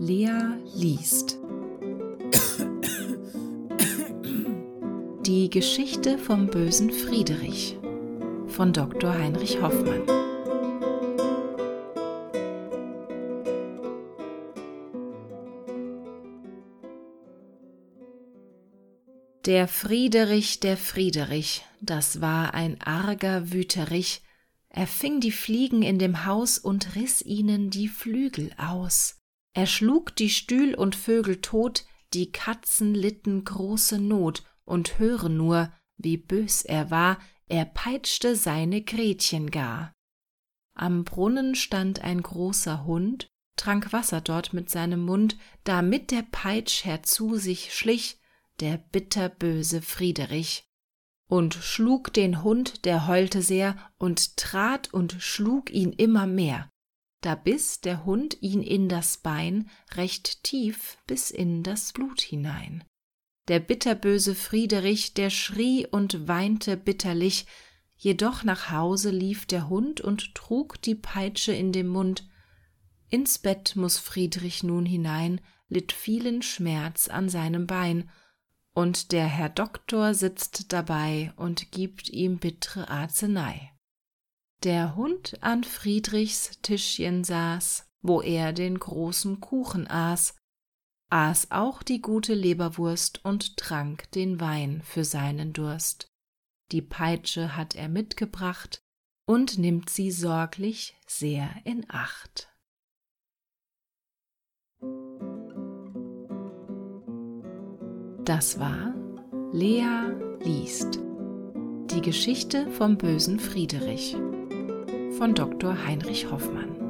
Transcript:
Lea liest. Die Geschichte vom bösen Friederich von Dr. Heinrich Hoffmann. Der Friederich, der Friederich, das war ein arger Wüterich, er fing die Fliegen in dem Haus und riß ihnen die Flügel aus. Er schlug die Stühl und Vögel tot, die Katzen litten große Not, und höre nur, wie bös er war, er peitschte seine Gretchen gar. Am Brunnen stand ein großer Hund, trank Wasser dort mit seinem Mund, da mit der Peitsch herzu sich schlich der bitterböse Friederich und schlug den Hund, der heulte sehr, und trat und schlug ihn immer mehr. Da biss der Hund ihn in das Bein recht tief bis in das Blut hinein. Der bitterböse Friederich, der schrie und weinte bitterlich, jedoch nach Hause lief der Hund und trug die Peitsche in dem Mund. Ins Bett muss Friedrich nun hinein, litt vielen Schmerz an seinem Bein, und der Herr Doktor sitzt dabei und gibt ihm bittre Arznei. Der Hund an Friedrichs Tischchen saß, wo er den großen Kuchen aß, aß auch die gute Leberwurst und trank den Wein für seinen Durst. Die Peitsche hat er mitgebracht und nimmt sie sorglich sehr in Acht. Das war Lea liest. Die Geschichte vom bösen Friederich von Dr. Heinrich Hoffmann.